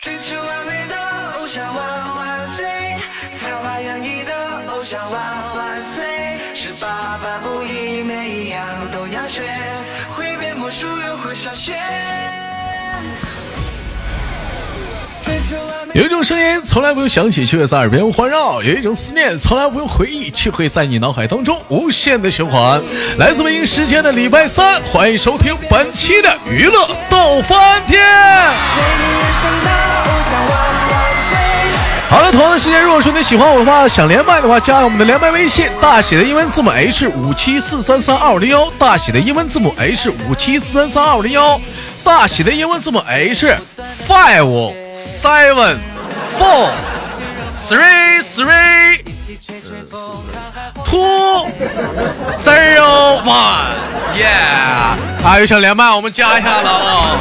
追求完美的偶像万万岁，才华洋溢的偶像万万岁，十八般武艺每一样都要学，会变魔术又会下雪。有一种声音从来不用响起，却会在耳边环绕；有一种思念从来不用回忆，却会在你脑海当中无限的循环。来自北京时间的礼拜三，欢迎收听本期的娱乐逗翻天。好了，同样的时间，如果说你喜欢我的话，想连麦的话，加我们的连麦微信，大写的英文字母 H 五七四三三二五零幺，大写的英文字母 H 五七四三三二五零幺，大写的英文字母 H five seven four. Three three two zero one yeah。啊，有想连麦，我们加一下了啊！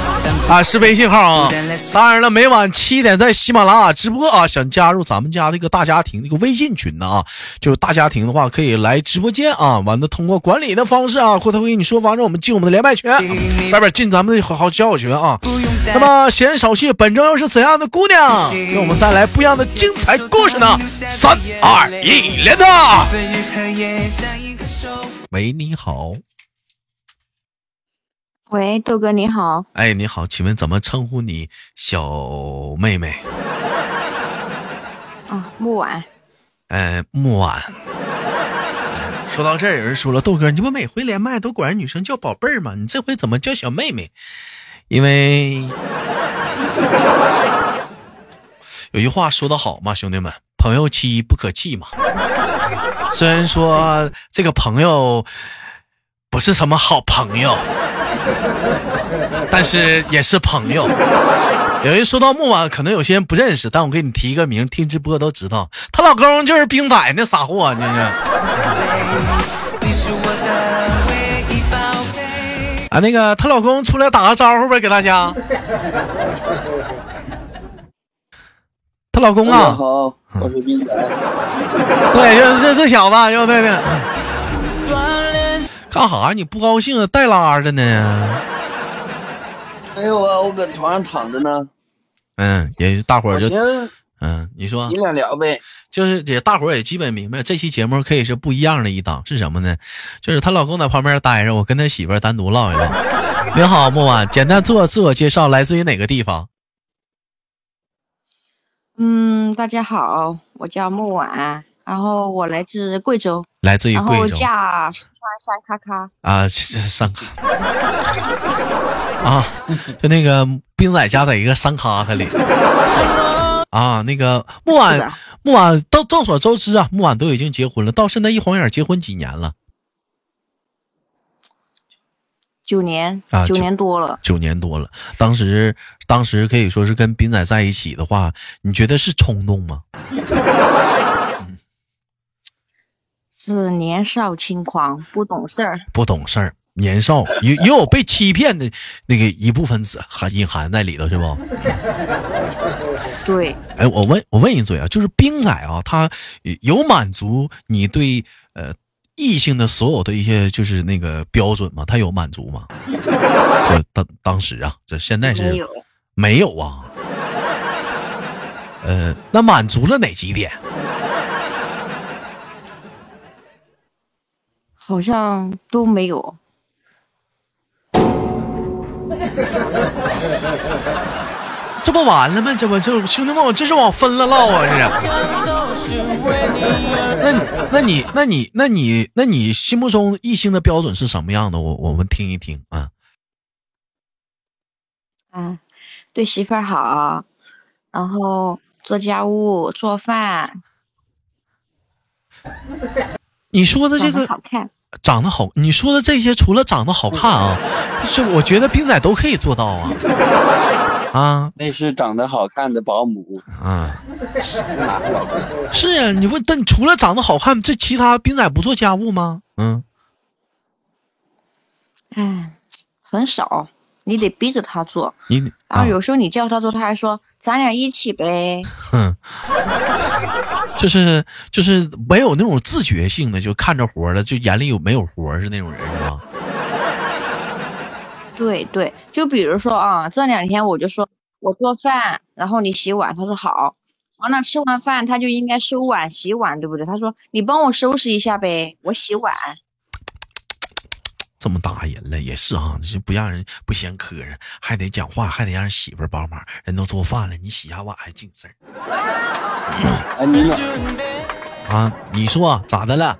啊，是微信号啊。当然了，每晚七点在喜马拉雅直播啊。想加入咱们家这个大家庭这个微信群的啊，就是大家庭的话，可以来直播间啊。完了，通过管理的方式啊，或者会跟你说，反正我们进我们的连麦群，外边进咱们的好好交友群啊。那么闲言少叙，本周又是怎样的姑娘给我们带来不一样的精彩故事呢？三二一，连他！喂，你好。喂，豆哥你好。哎，你好，请问怎么称呼你小妹妹？啊，木婉。哎，木婉。说到这儿，有人说了，豆哥，你不每回连麦都管人女生叫宝贝儿吗？你这回怎么叫小妹妹？因为 有句话说得好嘛，兄弟们，朋友妻不可弃嘛。虽然说这个朋友不是什么好朋友。但是也是朋友。有人说到木婉，可能有些人不认识，但我给你提一个名，听直播都知道，她老公就是冰仔那傻货，你这。啊，那个她老公出来打个招呼呗，给大家。她老公啊，好，我是斌仔。对，就是这这小子，要对对。干啥？你不高兴啊？带拉着呢？没有啊，我搁床上躺着呢。嗯，也大伙儿就嗯，你说你俩聊呗。就是也大伙儿也基本明白，这期节目可以是不一样的一档，是什么呢？就是她老公在旁边待着，我跟她媳妇单独唠一唠。你好，木婉，简单做自我介绍，来自于哪个地方？嗯，大家好，我叫木婉。然后我来自贵州，来自于贵州，然后嫁四川山咔咔啊，山咔啊，就那个冰仔家在一个山咔咔里啊，那个木婉木婉到众所周知啊，木婉都已经结婚了，到现在一晃眼结婚几年了？九年啊，九年多了，九年多了。当时当时可以说是跟斌仔在一起的话，你觉得是冲动吗？是年少轻狂，不懂事儿，不懂事儿，年少也也有被欺骗的那个一部分子含隐含在里头，是不？对。哎，我问我问一嘴啊，就是冰仔啊，他有满足你对呃异性的所有的一些就是那个标准嘛？他有满足吗？当当时啊，这现在是没有，没有啊。呃，那满足了哪几点？好像都没有，这不完了吗？这不就兄弟们，我这是往分了唠啊！这是。那你那你那你那你那你心目中异性的标准是什么样的？我我们听一听啊。啊，对媳妇儿好，然后做家务、做饭。你说的这个好看。长得好，你说的这些除了长得好看啊，是我觉得冰仔都可以做到啊。啊，那是长得好看的保姆啊。是是啊，你问，但除了长得好看，这其他兵仔不做家务吗？嗯。哎，很少，你得逼着他做。你然后有时候你叫他做，他还说咱俩一起呗。哼。就是就是没有那种自觉性的，就看着活了，就眼里有没有活是那种人是吧？对对，就比如说啊，这两天我就说我做饭，然后你洗碗，他说好。完了吃完饭他就应该收碗洗碗，对不对？他说你帮我收拾一下呗，我洗碗。这么大人了也是啊，这不让人不嫌磕碜，还得讲话，还得让媳妇帮忙。人都做饭了，你洗下碗还净事儿。哎，你啊，你说咋的了？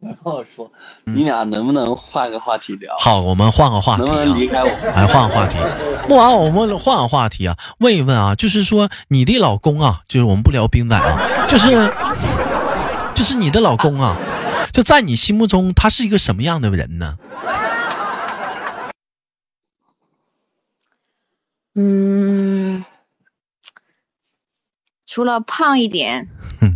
然后说，你俩能不能换个话题聊？好，我们换个话题能不啊。能离开我？来换个话题，不完我们换个话题啊，问一问啊，就是说你的老公啊，就是我们不聊冰仔啊，就是 就是你的老公啊，就在你心目中他是一个什么样的人呢？嗯，除了胖一点嗯，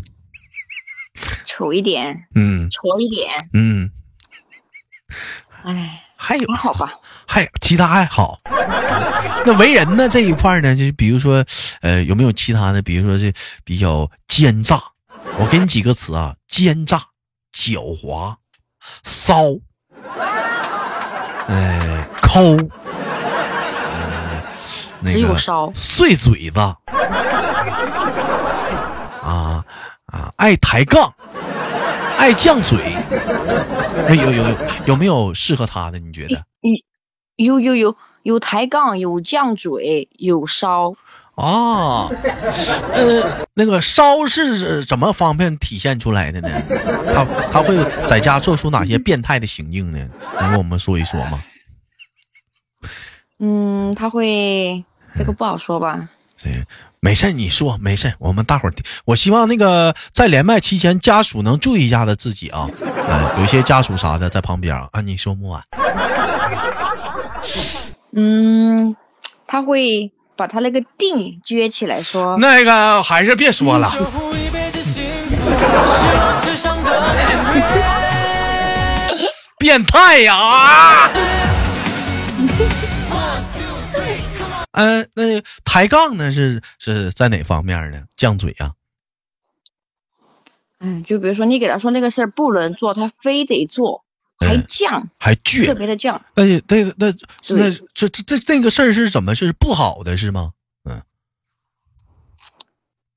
丑一点，嗯丑一点，嗯，哎，还有还好吧？还其他还好。那为人呢这一块呢，就是比如说，呃，有没有其他的？比如说这比较奸诈，我给你几个词啊：奸诈、狡猾、骚，哎，抠，只有个骚碎嘴子，啊啊，爱抬杠，爱犟嘴。有有有有有没有适合他的？你觉得？有有有有抬杠，有犟嘴，有烧。啊，呃，那个烧是怎么方便体现出来的呢？他他会在家做出哪些变态的行径呢？能跟我们说一说吗？嗯，他会这个不好说吧？对，没事儿你说没事儿我们大伙儿。我希望那个在连麦期间，家属能注意一下子自己啊，呃，有些家属啥的在旁边啊，你说木婉嗯，他会把他那个腚撅起来说，那个还是别说了，变态呀啊！嗯、那抬杠呢是是在哪方面呢？犟嘴啊？嗯，就比如说你给他说那个事儿不能做，他非得做，还嗯犟，还特？别的犟。那那那那对这这这那个事儿是怎么是不好的是吗？嗯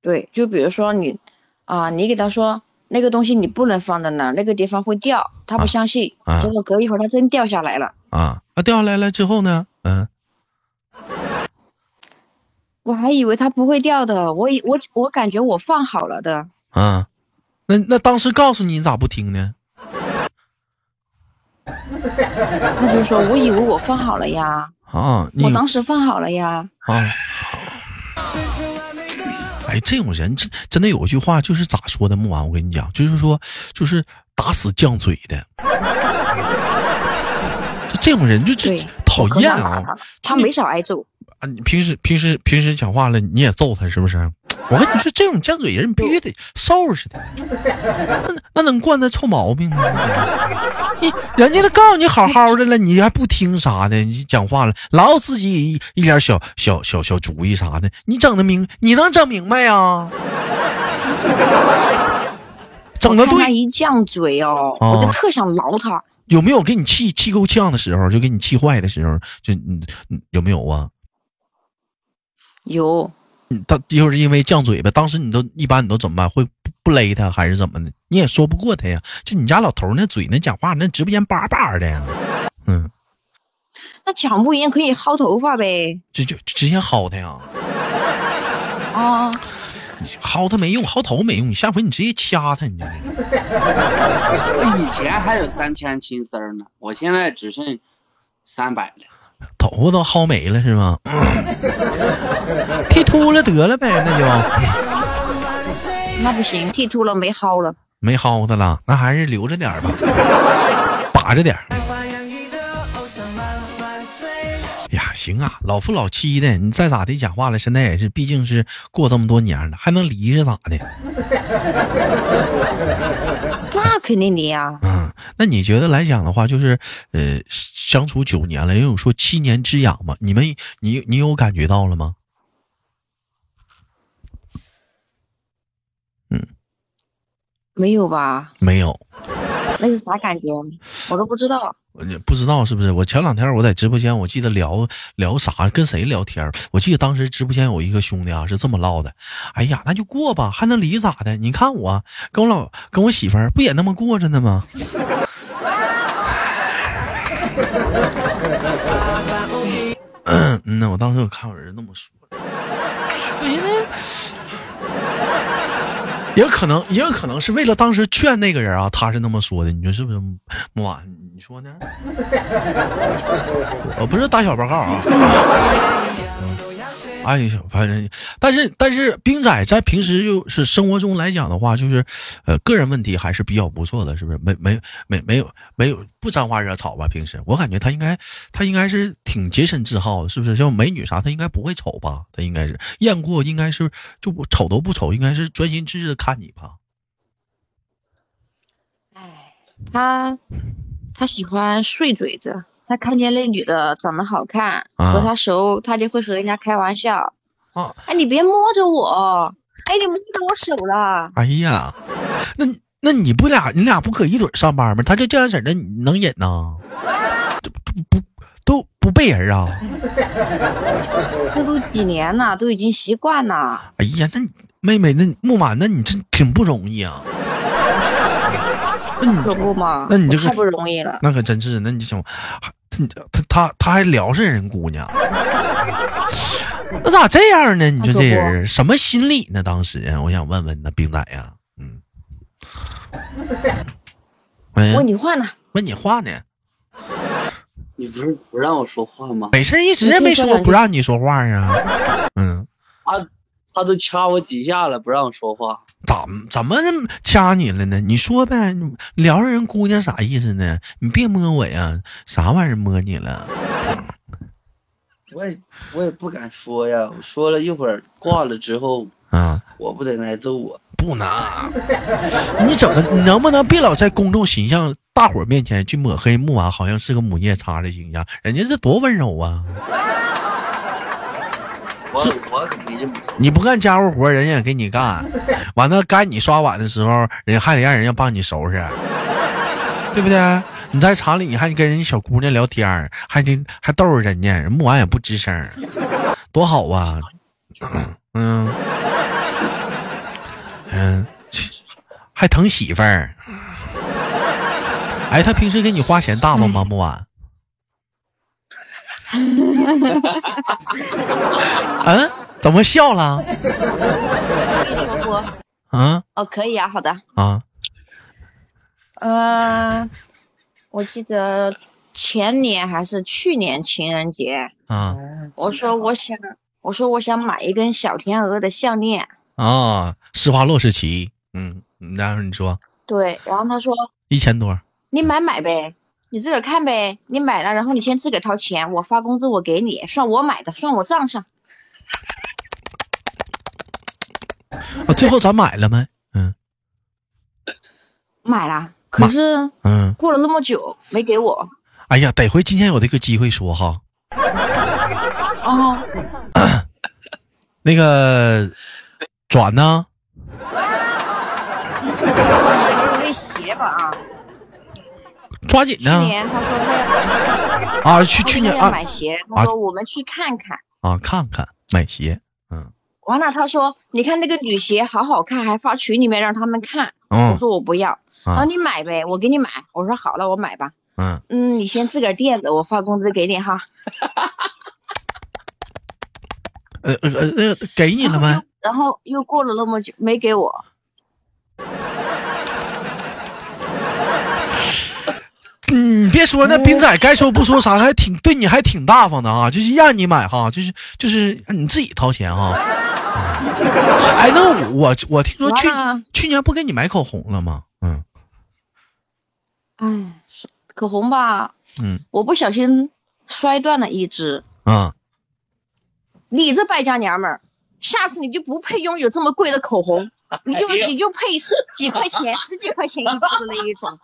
对，就比如说你啊、你给他说那个东西你不能放在那儿，那个地方会掉，他啊不相信，啊结果隔一会儿他真掉下来了。啊，那掉下来了之后呢？嗯，我还以为他不会掉的，我以我我感觉我放好了的，啊，那那当时告诉你，你咋不听呢？他就说我以为我放好了呀，啊，我当时放好了呀。啊。哎，这种人真真的有一句话，就是咋说的？木婉，我跟你讲，就是说，就是打死犟嘴的。就这种人就就，讨厌啊！他没少挨揍。啊，你平时平时平时讲话了，你也揍他是不是？我跟你说，这种犟嘴人必须得收拾他。那那能惯他臭毛病吗？你人家都告诉你好好的了，你还不听啥的？你讲话了，老有自己一一点小小小小主意啥的，你整的明，你能整明白呀？整的对一犟嘴哦，哦我就特想挠他。有没有给你气气够呛的时候？就给你气坏的时候，就嗯嗯有没有啊？有，嗯他就是因为犟嘴巴，当时你都一般你都怎么办？会不不勒他还是怎么的？你也说不过他呀。就你家老头那嘴那讲话那直播间叭叭的呀，嗯，那讲不赢可以薅头发呗。就就直接薅他呀，啊，薅他没用，薅头没用，你下回你直接掐他，你这我以前还有三千青丝儿呢，我现在只剩三百了。头发都薅没了是吗？剃秃了得了呗，那就那不行，剃秃了没薅了。没薅的了，那还是留着点吧，把着点儿。呀，行啊，老夫老妻的，你再咋的讲话了，现在也是，毕竟是过这么多年了，还能离是咋的？那肯定离啊。嗯，那你觉得来讲的话，就是呃，相处九年了，也有说七年之痒嘛？你们，你你有感觉到了吗？嗯没有吧？没有，那是啥感觉？我都不知道。你不知道是不是？我前两天我在直播间，我记得聊聊啥，跟谁聊天？我记得当时直播间有一个兄弟啊，是这么唠的：哎呀，那就过吧，还能离咋的？你看我跟我老跟我媳妇儿不也那么过着呢吗？嗯，那我当时我看我儿子那么说，我寻思。也可能，也有可能是为了当时劝那个人啊，他是那么说的，你说是不是？木婉，你说呢？我 不是打小报告啊。哎呀，反正，但是但是，兵仔在平时就是生活中来讲的话，就是呃，个人问题还是比较不错的，是不是？没没没没有没有不沾花惹草吧？平时我感觉他应该他应该是挺洁身自好的，是不是？像美女啥，他应该不会丑吧？他应该是验过，应该是就不丑都不丑，应该是专心致志的看你吧？哎，他他喜欢碎嘴子。他看见那女的长得好看，和他熟，他就会和人家开玩笑。啊，哎，你别摸着我！哎，你摸着我手了！哎呀，那那你不俩你俩不可一堆上班吗？他就这样式的，你能忍呐？这不都不背人啊？这都几年了，都已经习惯了。哎呀，那妹妹，那木马，那你真挺不容易啊。可不嘛？那你这太不容易了。那可真是，那你想，他他他还撩上人姑娘，那咋这样呢？你说这人什么心理呢？当时我想问问那冰仔呀，嗯，问你话呢？问你话呢？你不是不让我说话吗？没事，一直也没说不让你说话呀。嗯，他他都掐我几下了，不让说话。咋怎么掐你了呢？你说呗，撩上人姑娘啥意思呢？你别摸我呀，啥玩意儿摸你了？我也我也不敢说呀，我说了一会儿挂了之后，啊，我不得挨揍啊？不能，你怎么能不能别老在公众形象大伙面前去抹黑木娃，好像是个母夜叉的形象？人家这多温柔啊！我我可没这么说。你不干家务活，人家也给你干。完了，该你刷碗的时候，人家还得让人家帮你收拾，对不对？你在厂里，你还跟人家小姑娘聊天，还得还逗着人家，木完也不吱声，多好啊！嗯嗯，还疼媳妇儿。哎，他平时给你花钱大方吗？木婉？嗯，怎么笑了？可以说不？啊？哦，可以啊，好的。啊？嗯，我记得前年还是去年情人节啊，我说我想，我说我想买一根小天鹅的项链啊，施华洛世奇。嗯，然后你说？对，然后他说一千多，你买买呗。你自个儿看呗，你买了，然后你先自个儿掏钱，我发工资我给你，算我买的，算我账上。啊，最后咱买了没？嗯，买了，可是嗯，过了那么久没给我。哎呀，得亏今天有这个机会说哈。哦，那个转呢？有那鞋吧啊。抓紧呢！去年他说他要买鞋啊，去去年啊买鞋，他说我们去看看啊，看看买鞋，嗯。完了，他说你看那个女鞋好好看，还发群里面让他们看。我说我不要，啊你买呗，我给你买。我说好了，我买吧。嗯嗯，你先自个儿垫着，我发工资给你哈。呃呃呃，给你了吗？然后又过了那么久没给我。别说那斌仔该说不说啥，还挺对你还挺大方的啊，就是让你买哈，就是就是你自己掏钱哈。哎，那我我听说去去年不给你买口红了吗？嗯。哎，口红吧，嗯，我不小心摔断了一支。啊。你这败家娘们儿，下次你就不配拥有这么贵的口红，你就你就配十几块钱、十几块钱一支的那一种。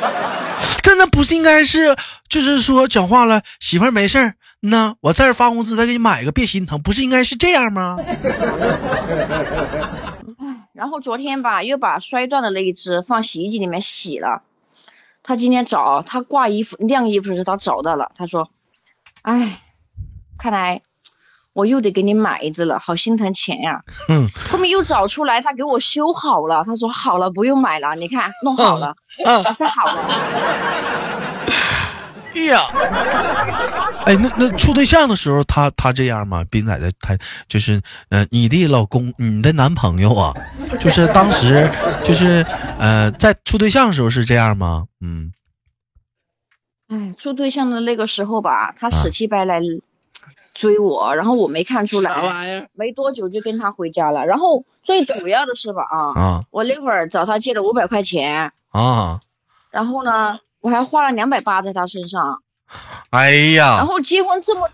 真的不是应该是，就是说讲话了，媳妇儿没事儿，那我在这发工资再给你买一个，别心疼，不是应该是这样吗？然后昨天吧，又把摔断的那一只放洗衣机里面洗了。他今天找他挂衣服晾衣服的时候，他找到了。他说：“哎，看来我又得给你买一只了，好心疼钱呀。”嗯后面又找出来，他给我修好了。他说：“好了，不用买了，你看弄好了，嗯还是好的。哎呀，哎，那那处对象的时候，他他这样吗？斌仔的他就是，呃，你的老公，你的男朋友啊，就是当时就是呃，在处对象的时候是这样吗？嗯，哎，处对象的那个时候吧，他死乞白赖追我，然后我没看出来？没多久就跟他回家了。然后最主要的是吧啊，啊我那会儿找他借了五百块钱，啊，然后呢，我还花了两百八在他身上。哎呀然，后结婚这么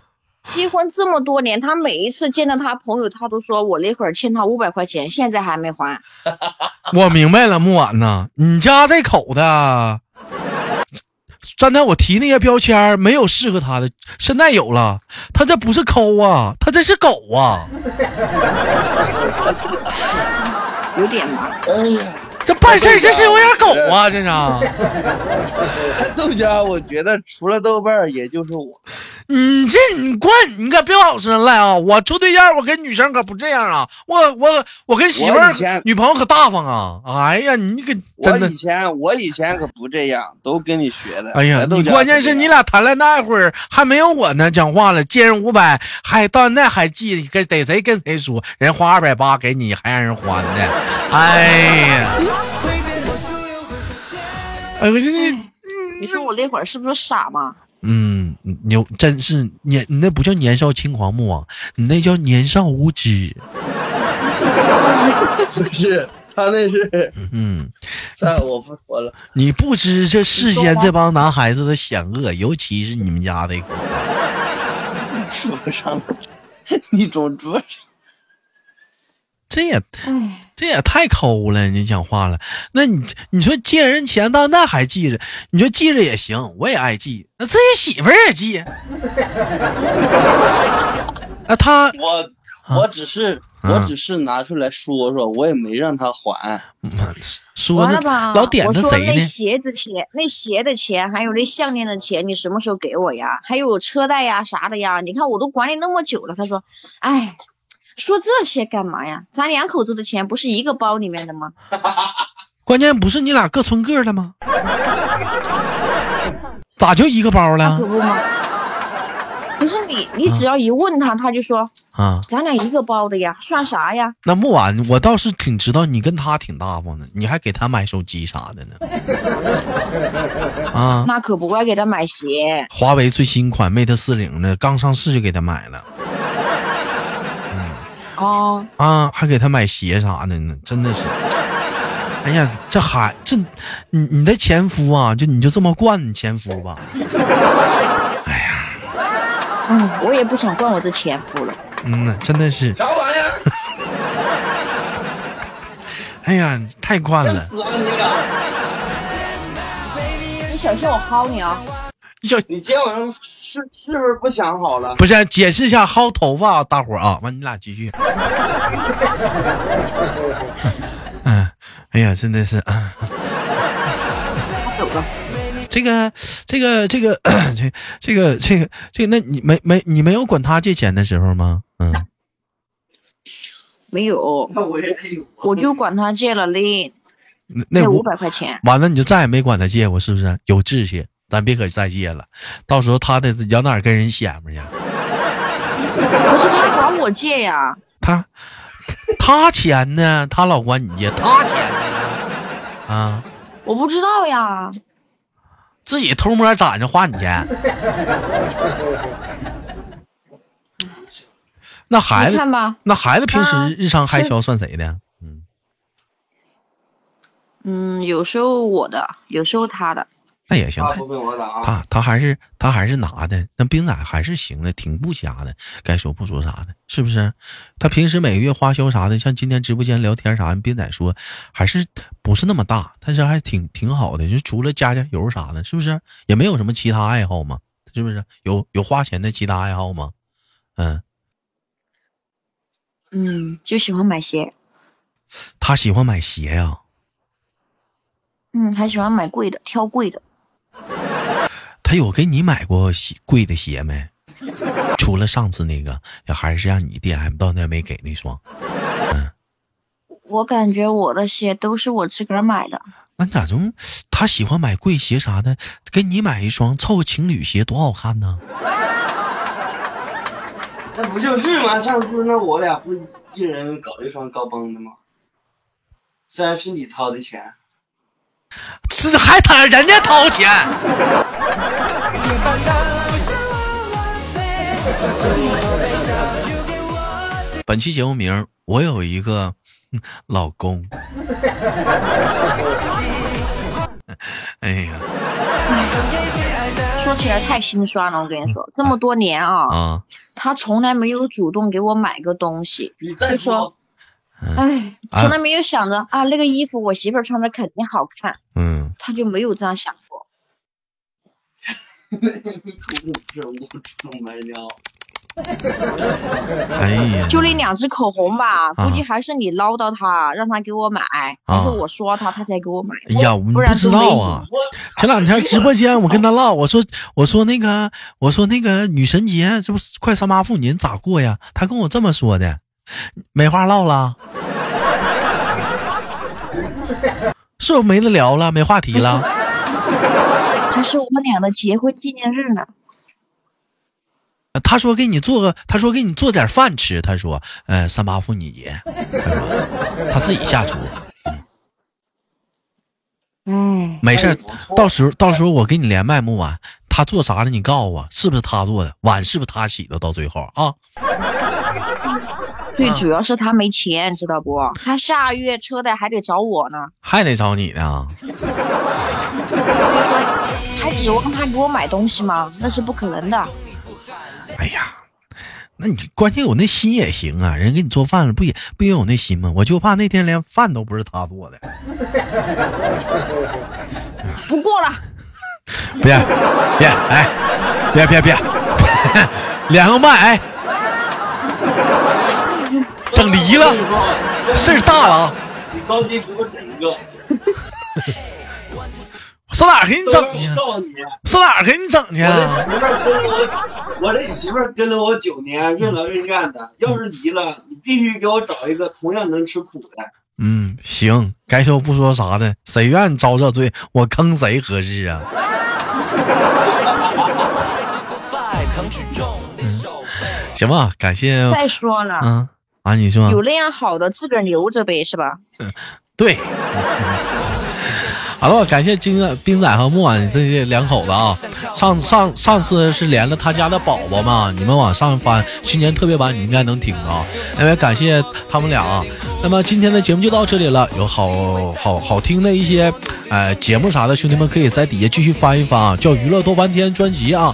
结婚这么多年，他每一次见到他朋友，他都说我那会儿欠他五百块钱，现在还没还。我明白了，木婉呐，你家这口子啊，刚才我提那些标签儿没有适合他的，现在有了，他这不是抠啊，他这是狗啊。有点忙，哎呀，这办事儿这是有点狗啊，这是。豆家，我觉得除了豆瓣儿，也就是我。你这你惯，你可别往我身上赖啊！我处对象，我跟女生可不这样啊！我我我跟媳妇儿女朋友可大方啊！哎呀，你可我真的以，前我以前可不这样，都跟你学的。哎呀，你关键是你俩谈恋爱那会儿还没有我呢，讲话了，借人五百，还到现在还记跟逮谁跟谁说，人花二百八给你，还让人还呢！哎呀，你说我那会儿是不是傻嘛？嗯，牛真是年，你那不叫年少轻狂木啊，你那叫年少无知。不是他那是，嗯，但我不说了。你不知这世间这帮男孩子的险恶，尤其是你们家的。说不上了，你总说上。这也哎，这也太抠了，你讲话了。那你你说借人钱到那还记着，你说记着也行，我也爱记。那自己媳妇儿也记。那他我我只是啊我只是拿出来说说，我也没让他还。说那完了吧？老点我说那着谁呢？鞋子钱、那鞋的钱，还有那项链的钱，你什么时候给我呀？还有车贷呀啥的呀？你看我都管你那么久了。他说，哎，说这些干嘛呀？咱两口子的钱不是一个包里面的吗？关键不是你俩各存各的吗？咋就一个包了那可不吗？不是你，你只要一问他，他就说啊？咱俩一个包的呀，算啥呀？那木婉，我倒是挺知道你跟他挺大方的，你还给他买手机啥的呢？啊，那可不，我要给他买鞋。华为最新款 Mate 四零的刚上市就给他买了哦，啊，还给他买鞋啥的呢，真的是。哎呀，这孩这，你你的前夫啊，就你就这么惯你前夫吧？哎呀嗯，我也不想惯我的前夫了。嗯呐，真的是，啥玩意儿？哎呀，太惯了。你小心我薅你啊！小你今天晚上是是不是不想好了？不是解释一下薅头发啊，大伙儿啊，完你俩继续。嗯，哎呀，真的是，啊。走了。这个，这个，这个，这，这个，这个，这个，那你没没你没有管他借钱的时候吗？嗯，没有，那我也得有。我就管他借了那那那五那五百块钱。完了，你就再也没管他借过，是不是？有志气，咱别可再借了，到时候他得往哪跟人显摆去？不是他管我借呀，他他钱呢？他老管你借，他钱呢？啊，我不知道呀。自己偷摸攒着花你钱。那孩子，那孩子平时日常开销算谁的？嗯，嗯，有时候我的，有时候他的。那也行。他大部分我打啊。他他还是他还是拿的，那冰仔还是行的，挺不瞎的，该说不说啥的，是不是？他平时每个月花销啥的，像今天直播间聊天啥的，冰仔说还是不是那么大，但是还挺挺好的，就除了加加油啥的，是不是？也没有什么其他爱好吗？是不是？有有花钱的其他爱好吗？嗯，嗯，就喜欢买鞋。他喜欢买鞋呀、嗯，还喜欢买贵的，挑贵的。他有给你买过鞋贵的鞋没？除了上次那个，还是让你店还到那没给那双。嗯我感觉我的鞋都是我自个儿买的。那咋中？他喜欢买贵鞋啥的，给你买一双凑个情侣鞋多好看呢？那不就是吗？上次那我俩不一人搞一双高帮的吗？虽然是你掏的钱，这 还谈人家掏钱？本期节目名，我有一个老公。哎呀说起来太心酸了，我跟你说，这么多年啊，啊，他从来没有主动给我买个东西，你再说，哎，啊从来没有想着啊那个衣服我媳妇儿穿着肯定好看，嗯，他就没有这样想过。哎呀，就那两支口红吧，啊估计还是你唠叨他，让他给我买，还是我说他，他才给我买。哎呀，我不知道啊。前两天直播间我跟他唠，我说我说那个我说那个女神节这不是快三八妇女节咋过呀？他跟我这么说的，没话唠了，是不是没得聊了，没话题了？还是我们俩的结婚纪念日呢。他说给你做个，他说给你做点饭吃，他说，呃，三八妇女节，他说他自己下厨，嗯，没事到时候到时候我给你连麦木碗，他做啥了你告诉我，是不是他做的？碗是不是他洗的？到最后啊。最主要是他没钱，知道不？他下月车贷还得找我呢，还得找你呢。还指望他给我买东西吗？那是不可能的。哎呀，那你关键有那心也行啊，人给你做饭了，不也不也有那心吗？我就怕那天连饭都不是他做的。不过了，别别哎，别别别，连 个麦哎，整离了，事儿大了啊！你着急给我整一个，上哪儿给你整去？上哪儿给你整去？我这媳妇儿跟了我，我这媳妇跟了我九年，任劳任怨的。要是离了，你必须给我找一个同样能吃苦的。嗯，行，该说不说啥的，谁愿意遭这罪，我坑谁合适啊？行吧，感谢，再说了，嗯啊，你说有那样好的自个儿留着呗，是吧？对。好了，感谢金仔、冰仔和木婉这些两口子啊。上上上次是连了他家的宝宝嘛，你们往上翻新年特别版，你应该能听啊。那么感谢他们俩啊。那么今天的节目就到这里了，有好好好听的一些呃节目啥的，兄弟们可以在底下继续翻一翻啊，叫娱乐多翻天专辑啊。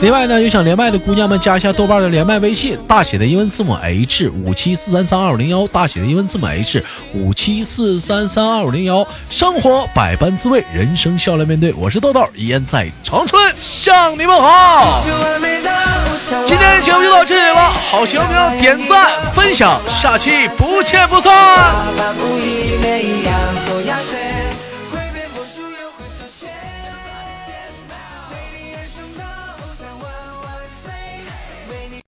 另外呢，有想连麦的姑娘们，加一下豆瓣的连麦微信，大写的英文字母 H 五七四三三二五零幺，大写的英文字母 H 五七四三三二五零幺。生活百般滋味，人生笑来面对。我是豆豆，依然在长春向你们好。今天的节目就到这里了，好节目要点赞分享，下期不见不散。